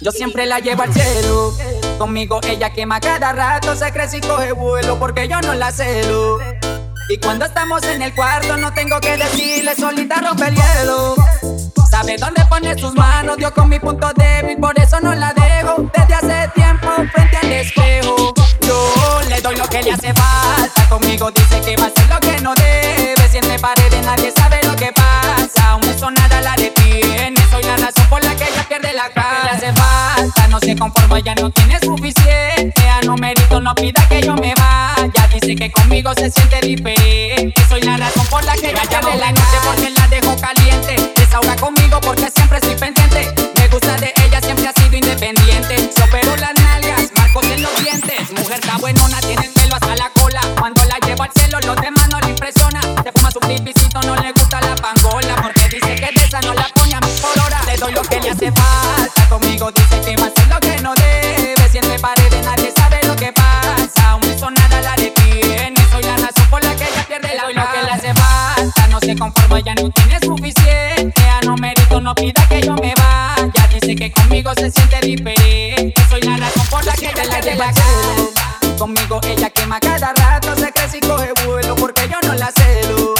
Yo siempre la llevo al cielo. Conmigo ella quema cada rato, se crece y coge vuelo porque yo no la celo. Y cuando estamos en el cuarto no tengo que decirle, solita rompe el hielo. Sabe dónde pone sus manos, dio con mi punto débil, por eso no la dejo. Desde hace tiempo frente al espejo, yo le doy lo que le hace falta. Conmigo dice que va a hacer lo que no debe. Siente paredes, nadie sabe no se conforma, ya no tiene suficiente. A no mérito, no pida que yo me vaya. Dice que conmigo se siente diferente. Soy la razón por la que ella pierde la noche porque la dejo caliente. Desahoga conmigo porque siempre estoy pendiente. Me gusta de ella, siempre ha sido independiente. Se operó las nalgas, marcos en los dientes. Mujer está buenona, Que hacer lo que no debe. Siente paredes, nadie sabe lo que pasa. Un beso nada la detiene. Soy la razón por la que ella pierde la que falta. No se conforma, ya no tiene suficiente. A no mérito, no pida que yo me vaya. Dice que conmigo se siente diferente. Soy la razón por la que ella le de la. Conmigo ella quema cada rato, se crece y coge vuelo porque yo no la celo.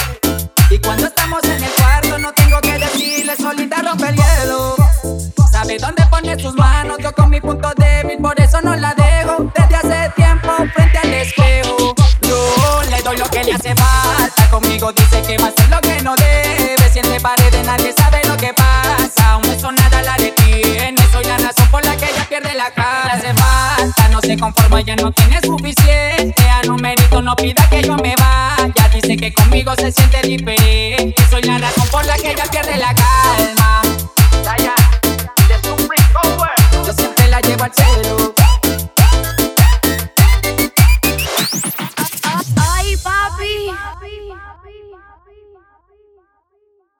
Y cuando estamos en el cuarto no tengo que decirle, solita rompe el hielo. Sabe dónde pone sus manos, hace falta. Conmigo dice que va a hacer lo que no debe. Siente paredes, nadie sabe lo que pasa. Un beso nada la detiene, soy la razón por la que ella pierde la cara. Hace falta, no se conforma, ya no tiene suficiente. A no mérito, no pida que yo me vaya. Dice que conmigo se siente diferente. Soy la razón por la que ella pierde la calma. بابي.